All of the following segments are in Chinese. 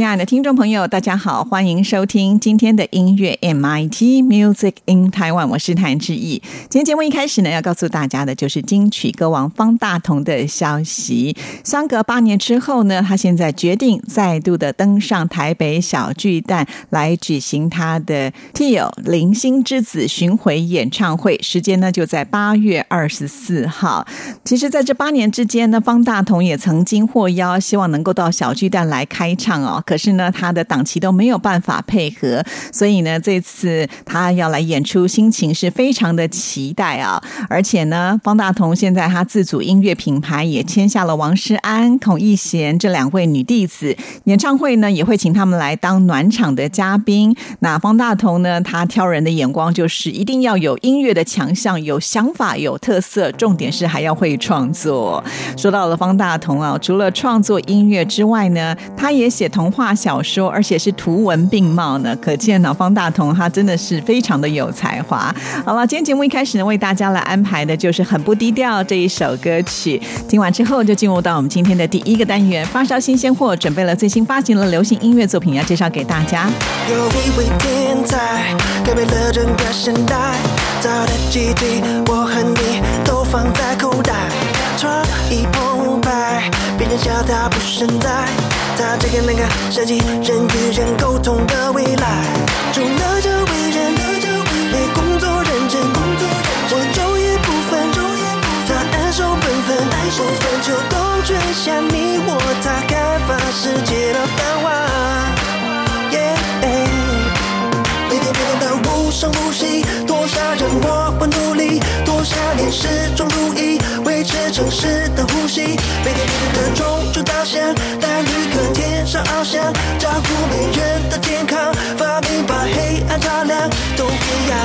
亲爱的听众朋友，大家好，欢迎收听今天的音乐 MIT Music in Taiwan，我是谭志毅。今天节目一开始呢，要告诉大家的就是金曲歌王方大同的消息。相隔八年之后呢，他现在决定再度的登上台北小巨蛋来举行他的《Tio 零星之子》巡回演唱会，时间呢就在八月二十四号。其实，在这八年之间呢，方大同也曾经获邀，希望能够到小巨蛋来开唱哦。可是呢，他的档期都没有办法配合，所以呢，这次他要来演出，心情是非常的期待啊！而且呢，方大同现在他自主音乐品牌也签下了王诗安、孔奕贤这两位女弟子，演唱会呢也会请他们来当暖场的嘉宾。那方大同呢，他挑人的眼光就是一定要有音乐的强项、有想法、有特色，重点是还要会创作。说到了方大同啊，除了创作音乐之外呢，他也写童话。画小说，而且是图文并茂呢，可见呢，方大同他真的是非常的有才华。好了，今天节目一开始呢，为大家来安排的就是很不低调这一首歌曲。听完之后，就进入到我们今天的第一个单元——发烧新鲜货，准备了最新发行的流行音乐作品要介绍给大家。有一位天才，改变了整个时代，早的记忆，我和你都放在口袋，创意澎湃，别人笑他不实在。他这个那个设计人与人沟通的未来，除了这为人，没工作认真，工作我昼夜不分，昼夜他安守本分，不分。秋冬春夏，你我他开发世界的繁华。每天每天的无声无息，多少人默默努力，多少年始终如一，城市的呼吸。每天每天的中出稻香。上翱翔，照顾每人的健康，发明把黑暗照亮，都一样。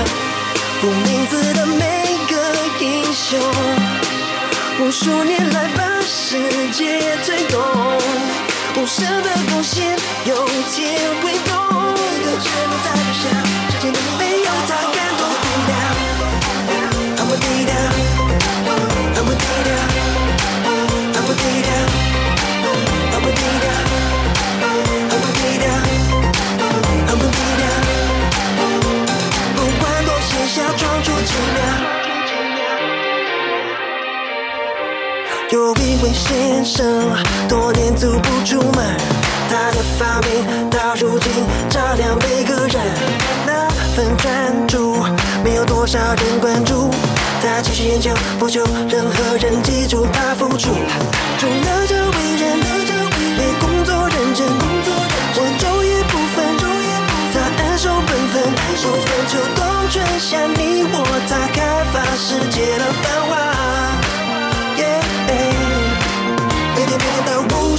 无名字的每个英雄，无数年来把世界推动，无声的贡献，有天会懂。一个只能在留下，世界没有一位先生，多年足不出门，他的发明到如今照亮每个人。那份专注，没有多少人关注。他继续研究，不求任何人记住他付出。除了这为人，没工作认真工作，我昼夜不分，他安守本分，不分秋冬春夏，你我他开发世界的繁华。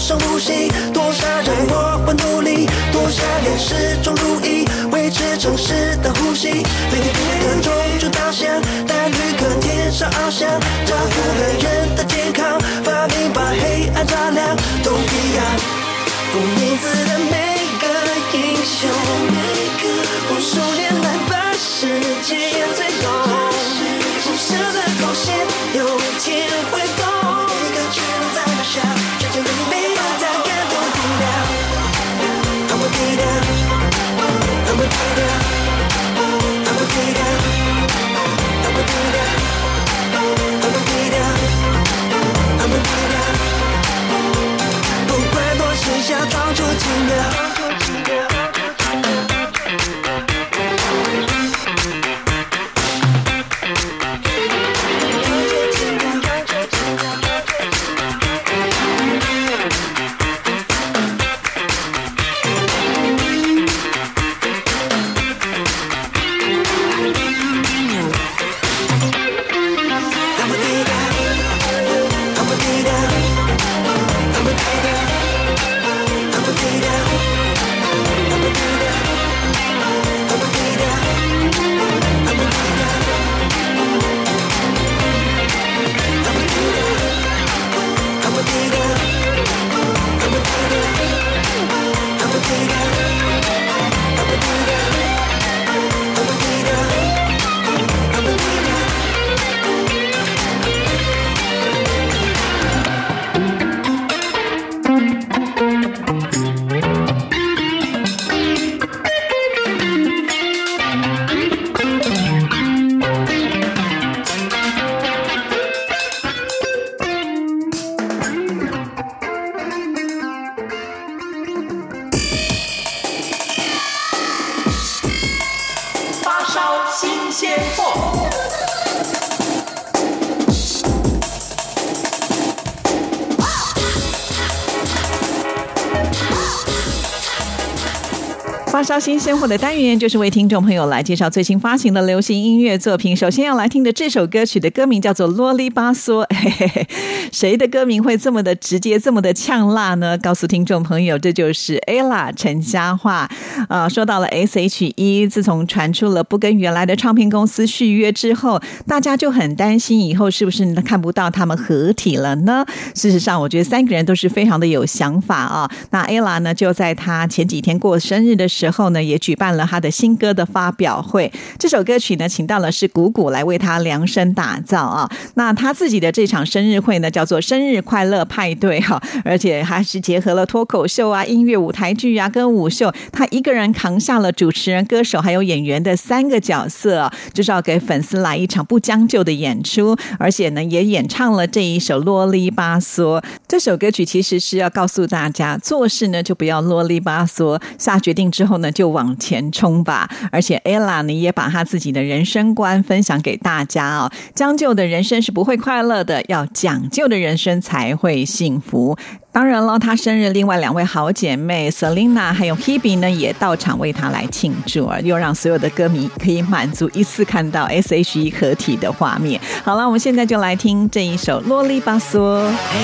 生不息，多少人我我努力，多少人始终如一，维持城市的呼吸。每天每中就稻香，带旅客天上翱翔，照顾每人的健康，发明把黑暗照亮，都一样。不名字的每个英雄，无数新鲜货的单元，就是为听众朋友来介绍最新发行的流行音乐作品。首先要来听的这首歌曲的歌名叫做《啰里吧嗦》，嘿嘿嘿，谁的歌名会这么的直接，这么的呛辣呢？告诉听众朋友，这就是 ella 陈嘉桦。啊，说到了 S.H.E，自从传出了不跟原来的唱片公司续约之后，大家就很担心以后是不是看不到他们合体了呢？事实上，我觉得三个人都是非常的有想法啊。那 ella 呢，就在他前几天过生日的时候呢，也举办了他的新歌的发表会。这首歌曲呢，请到了是谷谷来为他量身打造啊。那他自己的这场生日会呢，叫做生日快乐派对哈，而且还是结合了脱口秀啊、音乐舞台剧啊、跟舞秀，他一个人扛下了主持人、歌手还有演员的三个角色，就是要给粉丝来一场不将就的演出。而且呢，也演唱了这一首《啰里吧嗦》。这首歌曲其实是要告诉大家，做事呢就不要啰里吧嗦，下决定之后呢就往前冲吧。而且 ella 呢也把她自己的人生观分享给大家哦，将就的人生是不会快乐的，要讲究的人生才会幸福。当然了，她生日另外两位好姐妹 Selina 还有 Hebe 呢也到场为她来庆祝而，又让所有的歌迷可以满足一次看到 S.H.E 合体的画面。好了，我们现在就来听这一首《啰里吧嗦》。嘿，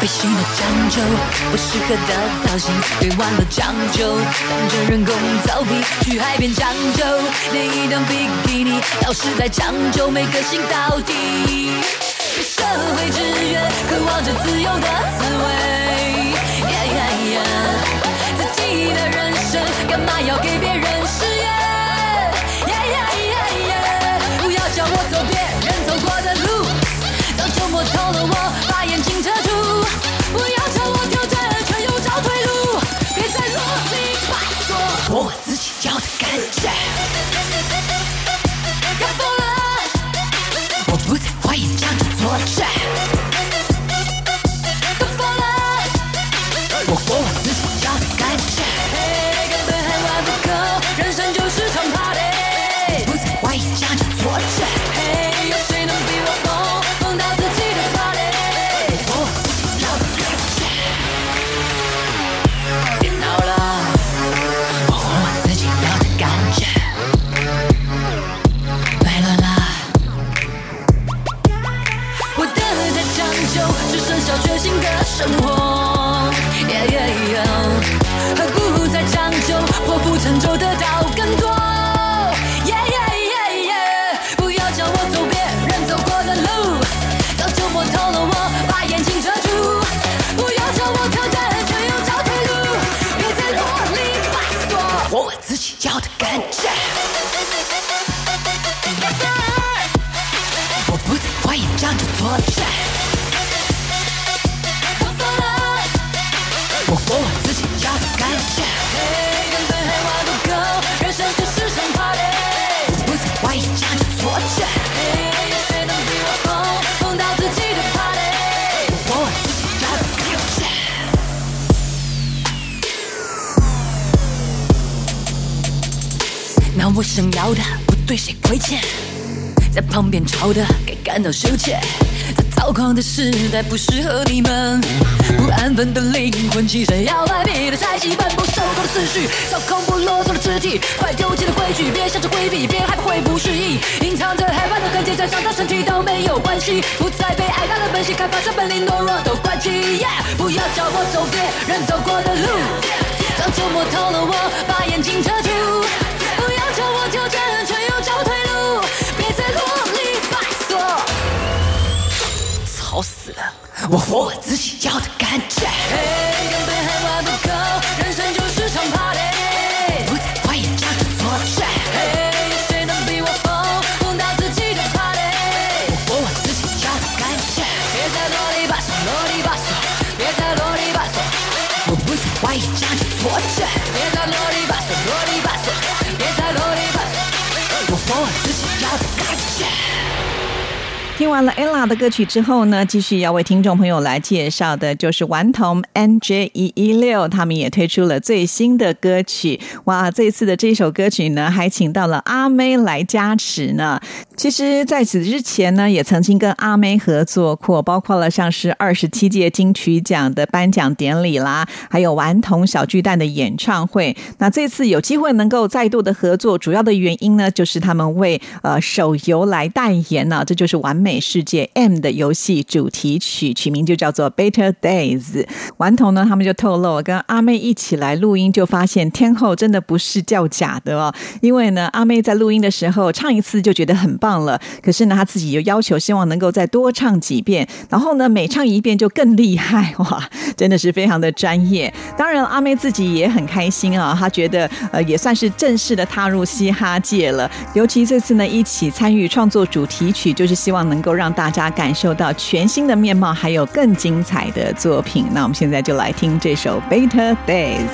背心的讲究，不适合的造型，别忘了讲究，当成人工走笔，去海边讲究，连一档比基尼，要是在讲究，没个性到底。被社会制约，渴望着自由的滋味。自己的人生干嘛要给要的不对谁亏欠，在旁边吵的该感到羞怯。这躁狂的时代不适合你们，不安分的灵魂，起身要来别的菜系，奔波受够的思绪，操控不啰嗦的肢体，快丢弃了规矩，别想着规避，别害怕会不适应，隐藏着害怕的痕迹，再伤到身体都没有关系，不再被爱大的本性，开发出本领，懦弱都关机。Yeah，不要叫我走别人走过的路，早就摸透了我，把眼睛遮住。可我挑战，却又找退路，别再啰里吧嗦。吵死了！我活我自己要的感觉。听完了 ella 的歌曲之后呢，继续要为听众朋友来介绍的就是顽童 NJ 一一六，他们也推出了最新的歌曲。哇，这次的这首歌曲呢，还请到了阿妹来加持呢。其实，在此之前呢，也曾经跟阿妹合作过，包括了像是二十七届金曲奖的颁奖典礼啦，还有顽童小巨蛋的演唱会。那这次有机会能够再度的合作，主要的原因呢，就是他们为呃手游来代言呢，这就是完美世界 M 的游戏主题曲，取名就叫做 Better Days。顽童呢，他们就透露跟阿妹一起来录音，就发现天后真的不是叫假的哦，因为呢，阿妹在录音的时候唱一次就觉得很棒。了，可是呢，她自己又要求，希望能够再多唱几遍，然后呢，每唱一遍就更厉害哇，真的是非常的专业。当然，阿妹自己也很开心啊，她觉得呃也算是正式的踏入嘻哈界了。尤其这次呢，一起参与创作主题曲，就是希望能够让大家感受到全新的面貌，还有更精彩的作品。那我们现在就来听这首《Better Days》。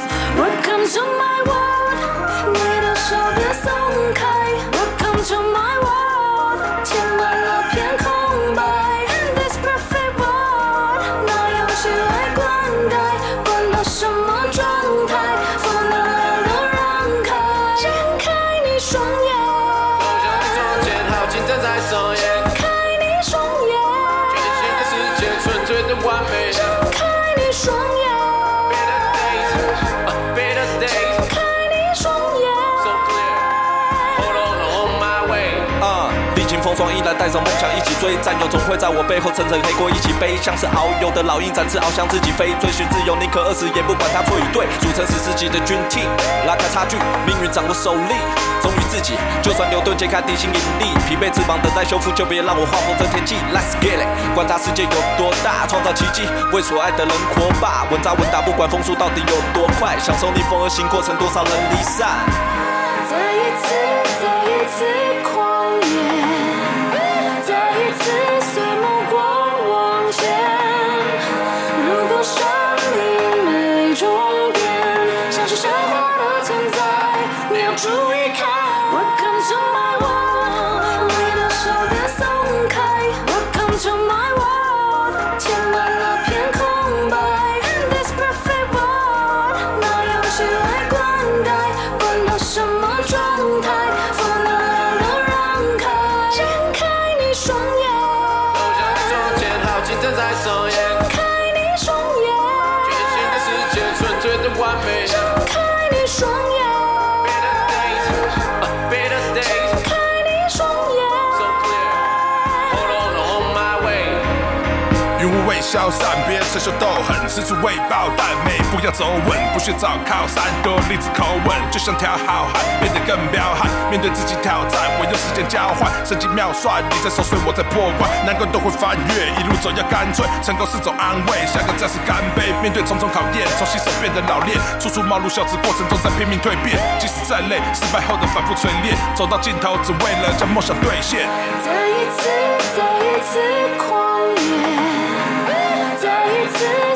追，战友总会在我背后层层黑锅一起背。像是遨游的老鹰展翅翱翔自己飞，追寻自由宁可饿死也不管他错与对。组成史诗级的军 T，拉开差距，命运掌握手里，忠于自己。就算牛顿揭开地心引力，疲惫翅膀等待修复，就别让我画风这天气。Let's get it，观察世界有多大，创造奇迹，为所爱的人活吧。稳扎稳打，不管风速到底有多快，享受逆风而行过程，多少人离散。再一次，再一次散，别逞凶斗狠，四处为爆弹，每步要走稳，不需找靠山，多例子口吻，就像条好汉，变得更彪悍。面对自己挑战，我用时间交换，神机妙算，你在守岁，我在破关，难关都会翻越，一路走要干脆，成功是种安慰，下个战士干杯。面对重重考验，从新手变得老练，处处冒入小子过程中在拼命蜕变，即使再累，失败后的反复锤炼，走到尽头，只为了将梦想兑现。再一次，再一次狂。次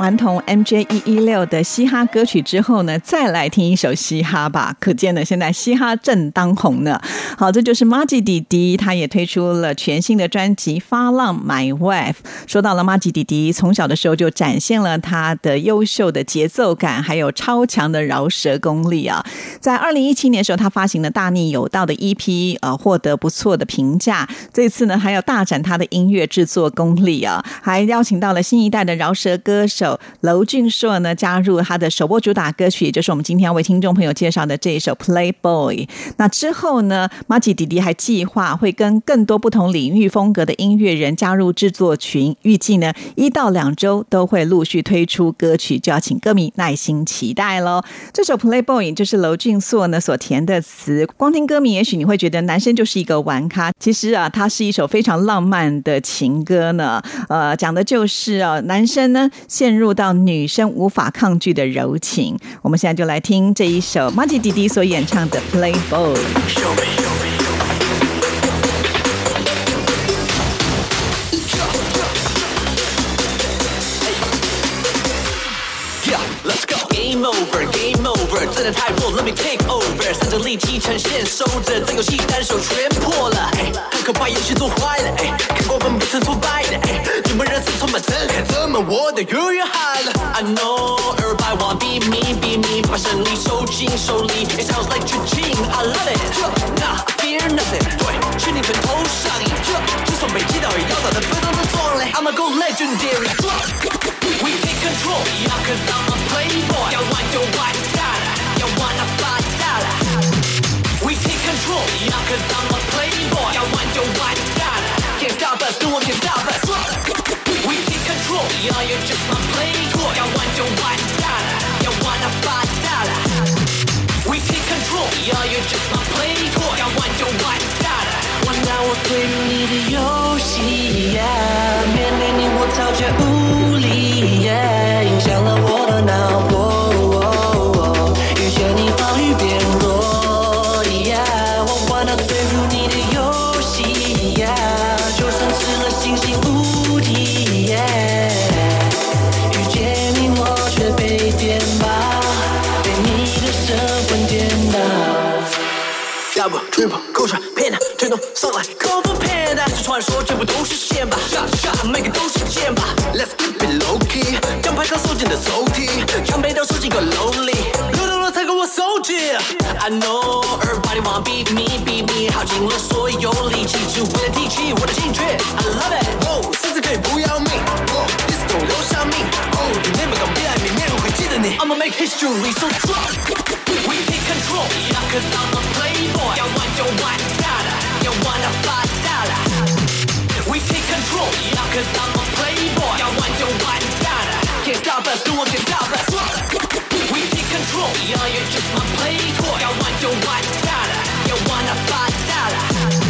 顽童 MJ 一一六的嘻哈歌曲之后呢，再来听一首嘻哈吧。可见呢，现在嘻哈正当红呢。好，这就是 Maggi 弟弟，他也推出了全新的专辑《发浪 My Wife》。说到了 Maggi 弟弟，从小的时候就展现了他的优秀的节奏感，还有超强的饶舌功力啊。在二零一七年的时候，他发行了《大逆有道》的 EP，呃，获得不错的评价。这次呢，还要大展他的音乐制作功力啊，还邀请到了新一代的饶舌歌手娄俊硕呢，加入他的首播主打歌曲，也就是我们今天要为听众朋友介绍的这一首《Playboy》。那之后呢，马吉弟弟还计划会跟更多不同领域风格的音乐人加入制作群，预计呢一到两周都会陆续推出歌曲，就要请歌迷耐心期待喽。这首《Playboy》就是娄俊硕呢所填的词，光听歌名，也许你会觉得男生就是一个玩咖，其实啊，它是一首非常浪漫的情歌呢。呃，讲的就是啊，男生呢陷入入到女生无法抗拒的柔情，我们现在就来听这一首 Magic Didi 所演唱的 Playboy。over，真的太弱，Let me take over。三者立体呈现，收着这游戏单手全破了。哎，可怕，游戏做坏了。哎，看过分不曾挫败的。哎，你们人生充满震撼，怎么我的越越嗨了？I know everybody want be me, be me，把胜利收进手里。It sounds like 绝境，I love it。Nah, I fear nothing。对，全力拳头上瘾。就算被击倒，也要打得非常的壮烈。I'ma go legendary。We take control, yeah, cause I'm a playboy. 要玩就玩大了，要玩那发大了。We take control, yeah, cause I'm a playboy. 要玩就玩大了，Can't stop us, no one can stop us. We take control, yeah, you're just my playboy. 要玩就玩大了，要玩那发大了。 We take control, yeah, you're just my playboy. 要玩就玩大了，玩到我坠入你的游戏，yeah. 面对你我超绝无力，yeah. 影响了我 double triple 勾选 pin 全都上来，口风 pin 是传说，全部都是线吧，shot shot 每个都是箭吧，Let's keep it low key，将牌卡收进的抽屉，将背刀收进个楼里，流动了才跟我收集。I know everybody wanna beat me beat me，耗尽了所有力气，只为了提起我的兴趣。I love it，哦，甚至可以不要命会记得你。I'ma make history so drunk。We take control, yeah, cause I'm a playboy. 要玩就玩大了，要玩到发大了。We take control, yeah, cause I'm a playboy. 要玩就玩大了，Can't stop us, no one can stop us. We take control, yeah, you're just my playboy. 要玩就玩大了，要玩到发大了。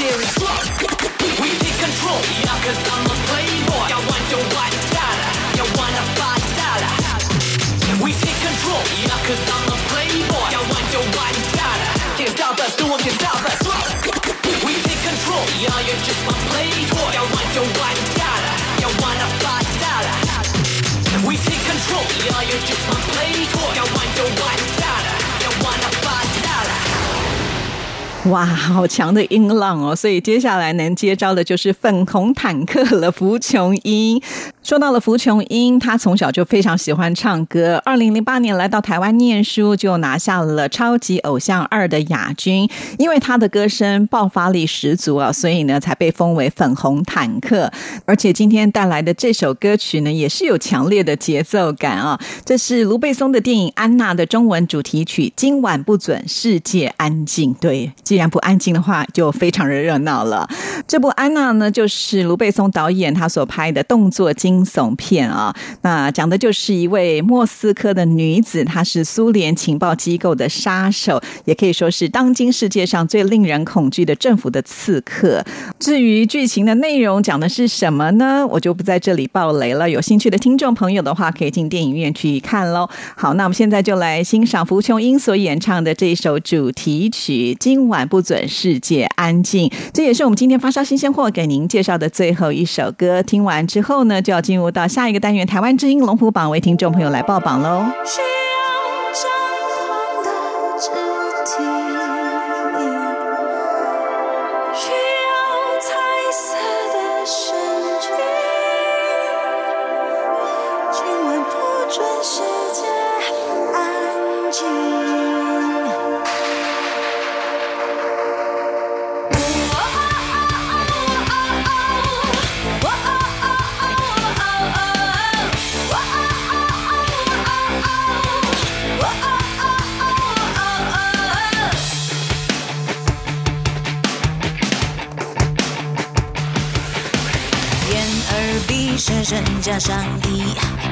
legendary. We take control, yeah, cause I'm a playboy. 要玩就玩大了，要玩到发大了。We take control, yeah, cause I'm a playboy. 要玩就玩大了，Can't stop us, no one can stop us. We take control, yeah, you're just my playboy. 要玩就玩大了，要玩到发大了。We take control, yeah, you're just my playboy. 要玩就玩哇，好强的音浪哦！所以接下来能接招的就是粉红坦克了，福琼英。说到了福琼英，她从小就非常喜欢唱歌。二零零八年来到台湾念书，就拿下了《超级偶像二》的亚军。因为她的歌声爆发力十足啊，所以呢才被封为粉红坦克。而且今天带来的这首歌曲呢，也是有强烈的节奏感啊。这是卢贝松的电影《安娜》的中文主题曲《今晚不准世界安静》。对，既然不安静的话，就非常的热闹了。这部《安娜》呢，就是卢贝松导演他所拍的动作惊悚片啊。那讲的就是一位莫斯科的女子，她是苏联情报机构的杀手，也可以说是当今世界上最令人恐惧的政府的刺客。至于剧情的内容讲的是什么呢？我就不在这里爆雷了。有兴趣的听众朋友的话，可以进电影院去看喽。好，那我们现在就来欣赏福琼英所演唱的这一首主题曲《今晚不准世界安静》。这也是我们今天发烧新鲜货给您介绍的最后一首歌。听完之后呢，就要进入到下一个单元——台湾之音龙虎榜，为听众朋友来报榜喽。上衣，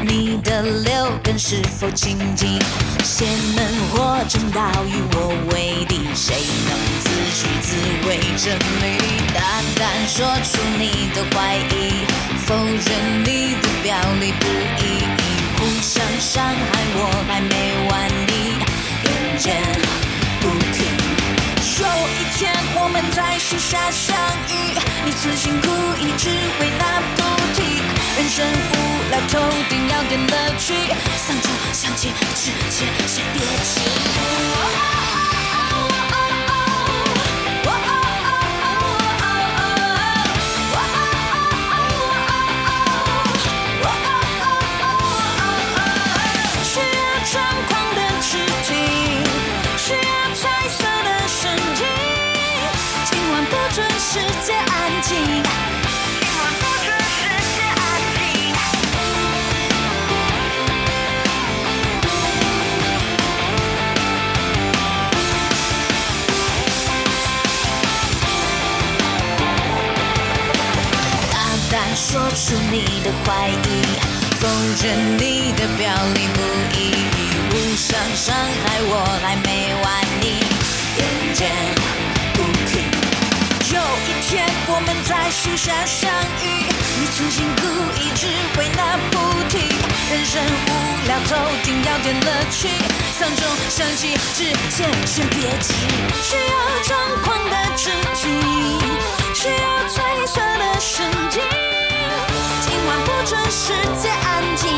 你的六根是否清净？邪门或正道与我为敌，谁能自取自为真理？大胆说出你的怀疑，否认你的表里不一，互相伤害我还没完你，眼见不停。有一天我们在树下相遇，你存心故意只为那不提。人生无聊透顶要点乐趣，丧钟响起之前先别急。需要张狂的肢体，需要彩色的神经。今晚不准世界安静，说出你的怀疑，否认你的表里不一，互相伤害我还没完你，眼见不停。有一天我们在树下相遇，你存心故意只为那不停。人生无聊透顶要点乐趣，丧钟响起之前先别急。需要张狂的肢体，需要褪色的神经。不准世界安静。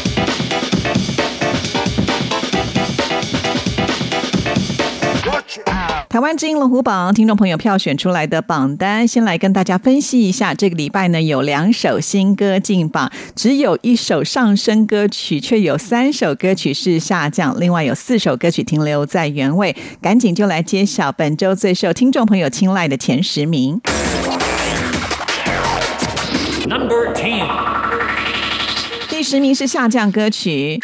台湾之音龙虎榜听众朋友票选出来的榜单，先来跟大家分析一下。这个礼拜呢，有两首新歌进榜，只有一首上升歌曲，却有三首歌曲是下降，另外有四首歌曲停留在原位。赶紧就来揭晓本周最受听众朋友青睐的前十名。Number Ten。第十名是下降歌曲。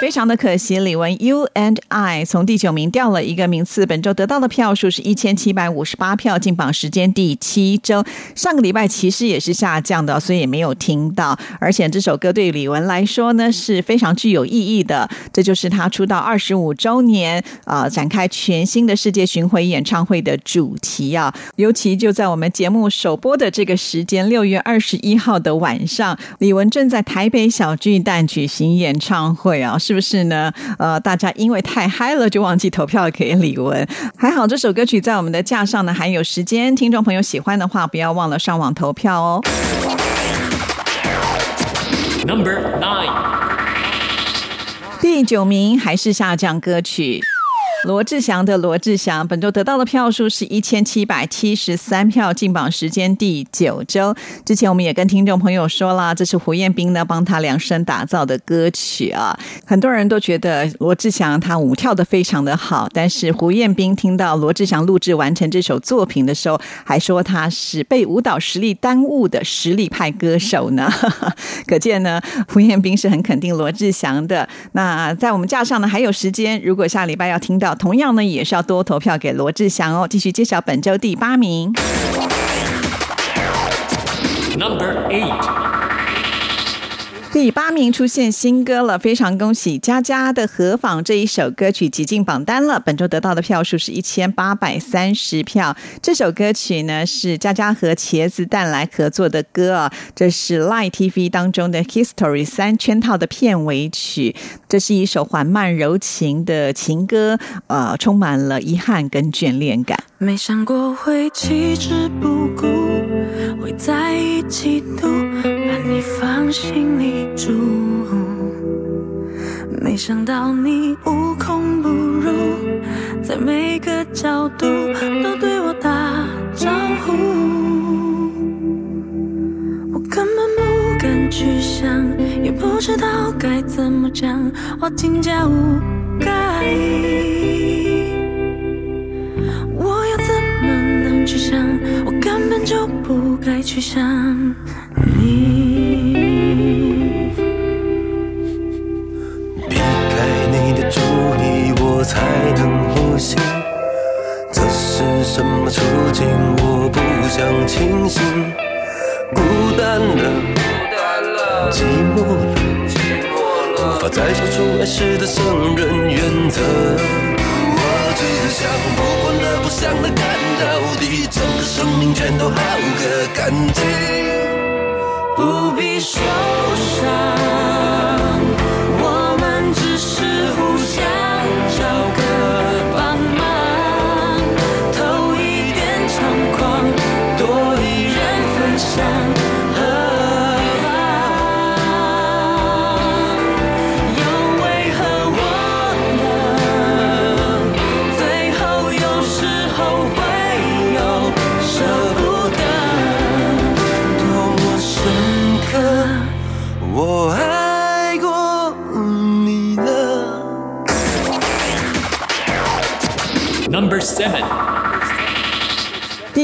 非常的可惜，李玟《You and I》从第九名掉了一个名次，本周得到的票数是一千七百五十八票，进榜时间第七周。上个礼拜其实也是下降的，所以也没有听到。而且这首歌对李玟来说呢是非常具有意义的，这就是她出道二十五周年啊、展开全新的世界巡回演唱会的主题啊。尤其就在我们节目首播的这个时间，六月二十一号的晚上，李玟正在台北小巨蛋举行演唱会啊。是不是呢？呃，大家因为太嗨了，就忘记投票给李玟。还好这首歌曲在我们的架上呢，还有时间。听众朋友喜欢的话，不要忘了上网投票哦。Number Nine。第九名还是下降歌曲。罗志祥的罗志祥本周得到的票数是一千七百七十三票，进榜时间第九周。之前我们也跟听众朋友说了，这是胡彦斌呢帮他量身打造的歌曲啊。很多人都觉得罗志祥他舞跳的非常的好，但是胡彦斌听到罗志祥录制完成这首作品的时候，还说他是被舞蹈实力耽误的实力派歌手呢。可见呢，胡彦斌是很肯定罗志祥的。那在我们架上呢还有时间，如果下礼拜要听到。同样呢，也是要多投票给罗志祥哦。继续揭晓本周第八名。Number Eight。第八名出现新歌了，非常恭喜佳佳的《何妨》这一首歌曲挤进榜单了。本周得到的票数是一千八百三十票。这首歌曲呢是佳佳和茄子蛋来合作的歌啊，这是 Line TV 当中的 History 三圈套的片尾曲。这是一首缓慢柔情的情歌，呃，充满了遗憾跟眷恋感。没想过会弃之不顾，会在一起度，心里住。没想到你无孔不入，在每个角度都对我打招呼。我根本不敢去想，也不知道该怎么讲，我真假无该。我要怎么能去想？我根本就不该去想。避开你的注意，我才能呼吸。这是什么处境？我不想清醒。孤单了，寂寞了，无法再说出来时的圣人原则。我只想不管了，不想了，干到底，整个生命全都好个干净，不必受伤。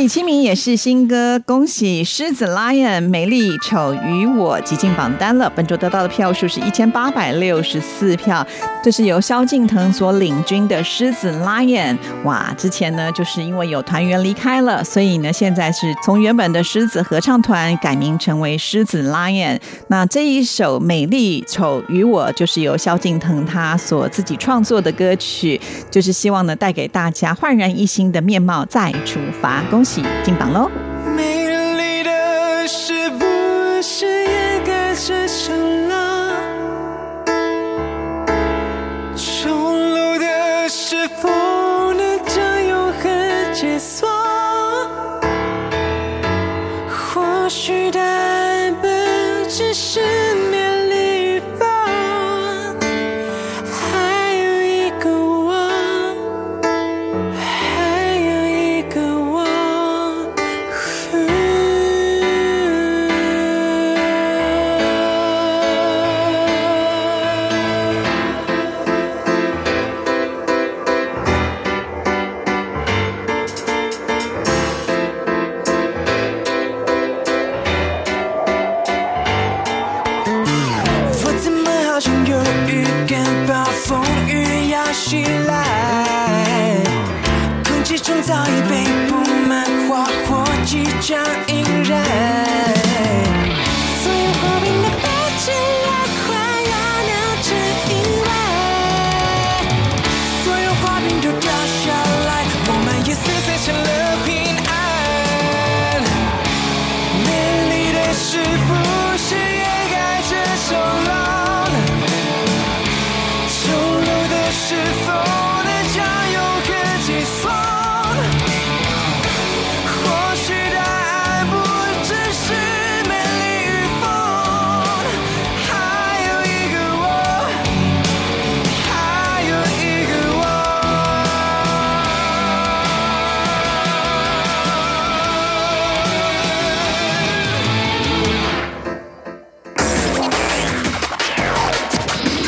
Number Seven。第第七名也是新歌，恭喜狮子 Lion 美丽丑与我挤进榜单了。本周得到的票数是一千八百六十四票，这是由萧敬腾所领军的狮子 Lion。哇，之前呢就是因为有团员离开了，所以呢现在是从原本的狮子合唱团改名成为狮子 Lion。那这一首美丽丑与我就是由萧敬腾他所自己创作的歌曲，就是希望呢带给大家焕然一新的面貌再出发。恭喜进榜喽！美丽的是不是也该是胜利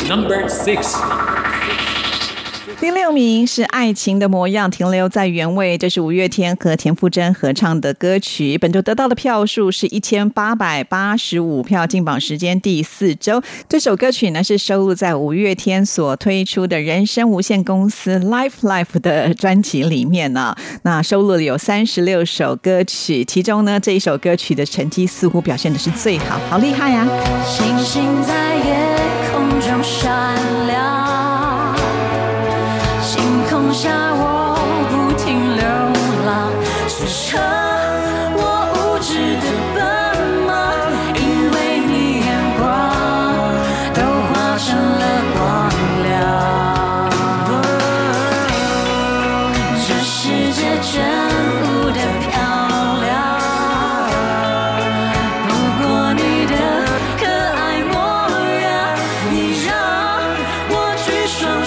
Number six. 第六名是《爱情的模样》，停留在原位。这是五月天和田馥甄合唱的歌曲。本周得到的票数是一千八百八十五票，进榜时间第四周。这首歌曲呢是收录在五月天所推出的人生无限公司 Life Life 的专辑里面呢。那收录了有三十六首歌曲，其中呢这一首歌曲的成绩似乎表现的是最好，好厉害呀、啊！星星在夜空中闪亮，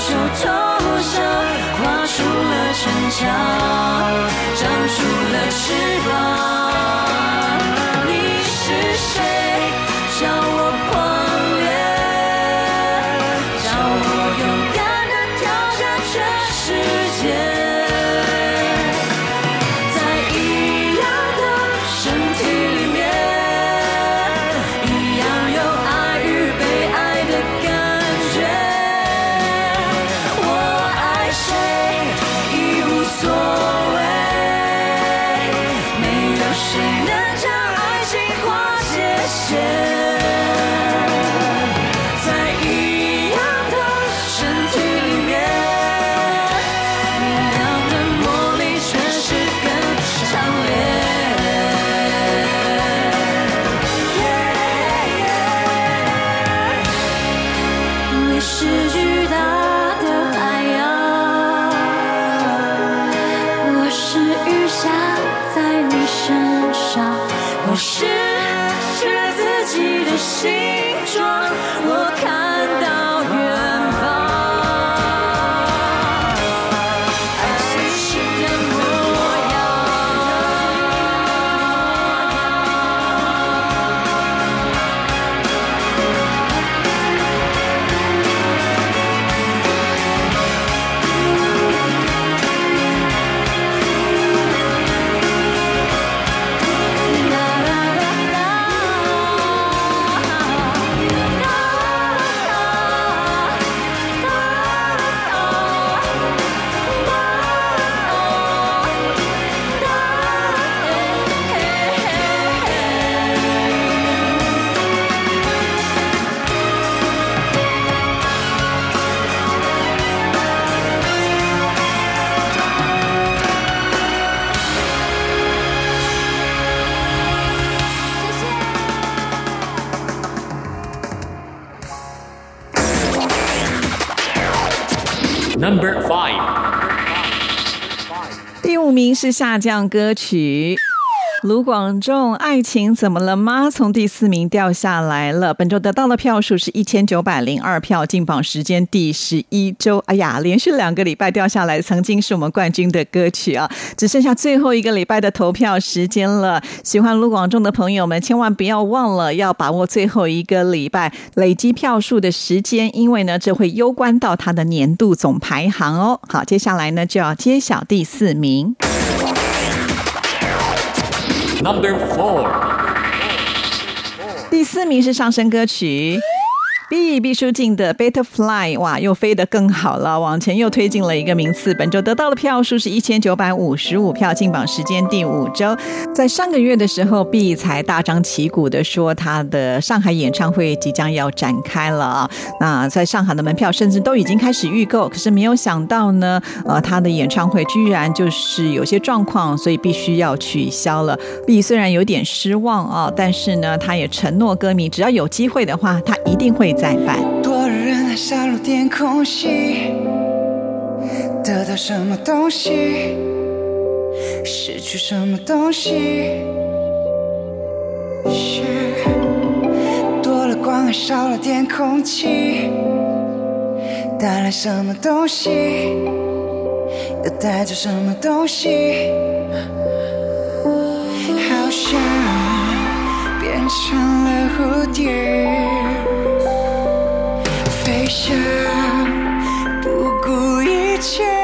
手投降，跨出了城墙，长出了翅膀。是下降歌曲。卢广仲，爱情怎么了吗？从第四名掉下来了。本周得到的票数是一千九百零二票，进榜时间第十一周。哎呀，连续两个礼拜掉下来，曾经是我们冠军的歌曲啊！只剩下最后一个礼拜的投票时间了。喜欢卢广仲的朋友们，千万不要忘了要把握最后一个礼拜累积票数的时间，因为呢，这会攸关到他的年度总排行哦。好，接下来呢就要揭晓第四名。Number four，第四名是上升歌曲。B 毕书尽的《Butterfly》哇，又飞得更好了，往前又推进了一个名次。本周得到的票数是一千九百五十五票，进榜时间第五周。在上个月的时候，B 才大张旗鼓的说他的上海演唱会即将要展开了啊。那在上海的门票甚至都已经开始预购，可是没有想到呢，呃，他的演唱会居然就是有些状况，所以必须要取消了。B 虽然有点失望啊，但是呢，他也承诺歌迷，只要有机会的话，他一定会再办。多了人还少了点空隙，得到什么东西，失去什么东西。多了光还少了点空气，带来什么东西，又带走什么东西。好像变成了蝴蝶。想，不顾一切。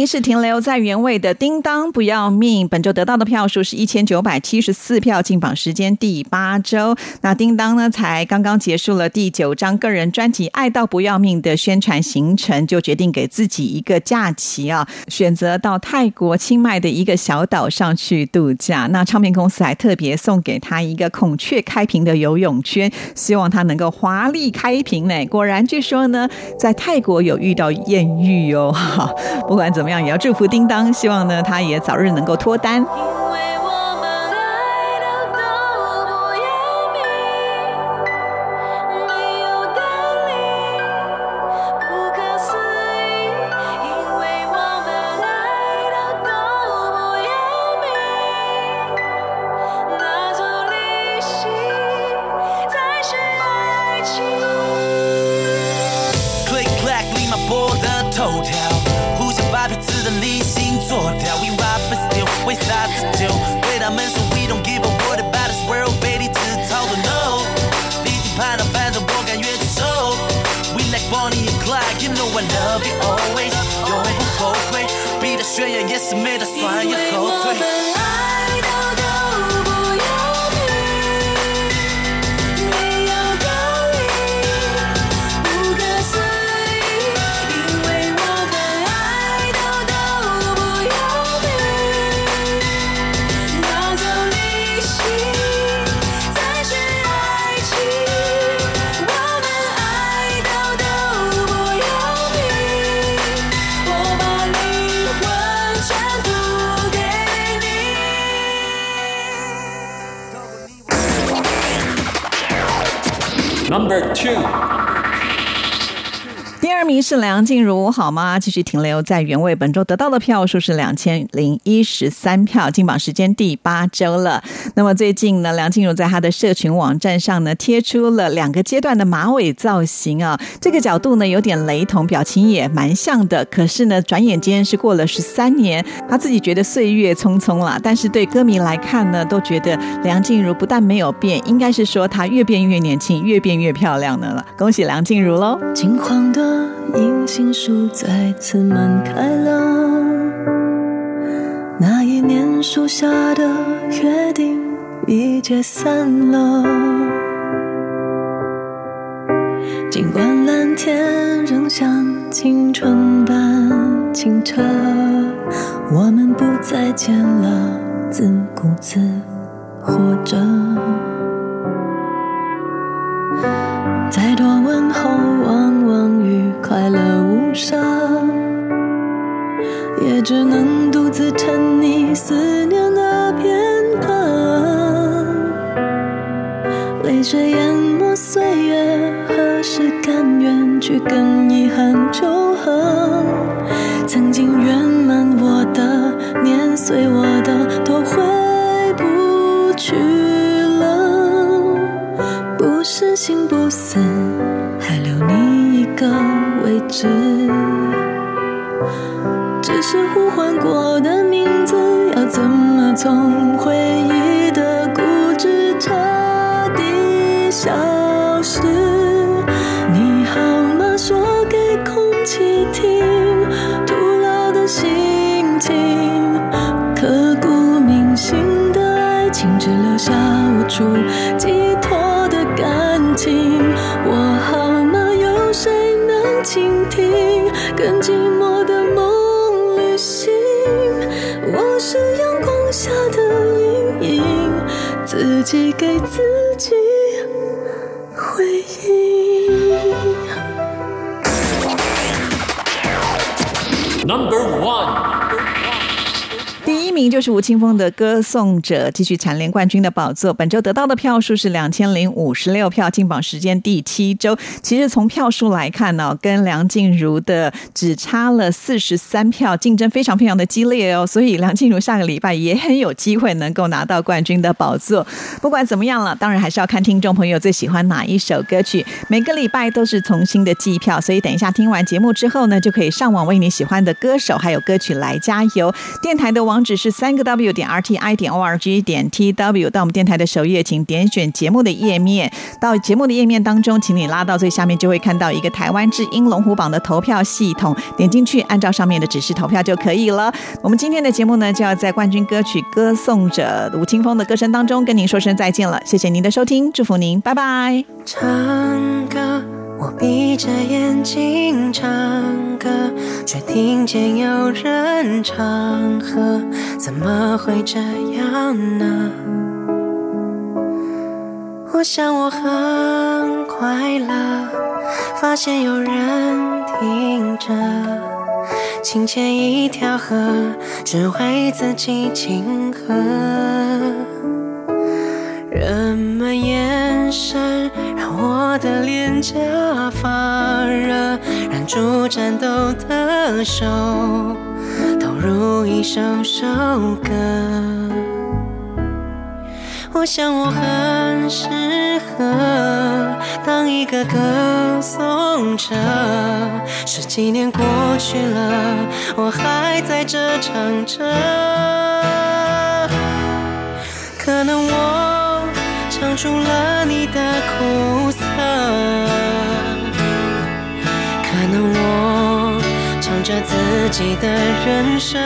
名是停留在原位的《叮当不要命》，本周得到的票数是一千九百七十四票，进榜时间第八周。那叮当呢，才刚刚结束了第九张个人专辑《爱到不要命》的宣传行程，就决定给自己一个假期啊，选择到泰国清迈的一个小岛上去度假。那唱片公司还特别送给他一个孔雀开屏的游泳圈，希望他能够华丽开屏呢。果然，据说呢，在泰国有遇到艳遇哦。不管怎么也要祝福叮当，希望呢他也早日能够脱单。第二名是梁静茹，好吗？继续停留在原位，本周得到的票数是两千零一十三票，进榜时间第八周了。那么最近呢，梁静茹在她的社群网站上呢，贴出了两个阶段的马尾造型啊，这个角度呢有点雷同，表情也蛮像的。可是呢，转眼间是过了十三年，她自己觉得岁月匆匆了，但是对歌迷来看呢，都觉得梁静茹不但没有变，应该是说她越变越年轻，越变越漂亮的了。恭喜梁静茹喽！金黄的银杏树再次满开了，树下的约定已解散了。尽管蓝天仍像青春般清澈，我们不再见了，自顾自活着。再多问候，往往与快乐无声，也只能独自沉溺思念的片刻。泪水淹没岁月，何时甘愿去跟遗憾求和？曾经圆满我的，年岁我的，都回不去了。不是心不死，还留你一个位置。是呼唤过的名字，要怎么从回忆名就是吴青峰的《歌颂者》，继续蝉联冠军的宝座。本周得到的票数是两千零五十六票，进榜时间第七周。其实从票数来看呢、跟梁静茹的只差了四十三票，竞争非常非常的激烈哦。所以梁静茹下个礼拜也很有机会能够拿到冠军的宝座。不管怎么样了，当然还是要看听众朋友最喜欢哪一首歌曲。每个礼拜都是重新的计票，所以等一下听完节目之后呢，就可以上网为你喜欢的歌手还有歌曲来加油。电台的网址是三个 W 点 R T I 点 O R G 点 T W。到我们电台的首页，请点选节目的页面，到节目的页面当中，请你拉到最下面，就会看到一个台湾之音龙虎榜的投票系统，点进去，按照上面的指示投票就可以了。我们今天的节目呢，就要在冠军歌曲《歌颂者》吴青峰的歌声当中跟您说声再见了，谢谢您的收听，祝福您，拜拜。唱歌，我闭着眼睛唱歌，却听见有人唱和，怎么会这样呢？我想我很快乐，发现有人听着，轻浅一条河，只为自己庆贺。人们也眼神让我的脸颊发热，忍住颤抖的手，投入一首首歌。我想我很适合当一个歌颂者。十几年过去了，我还在这唱着。可能我唱出了你的苦涩，可能我唱着自己的人生。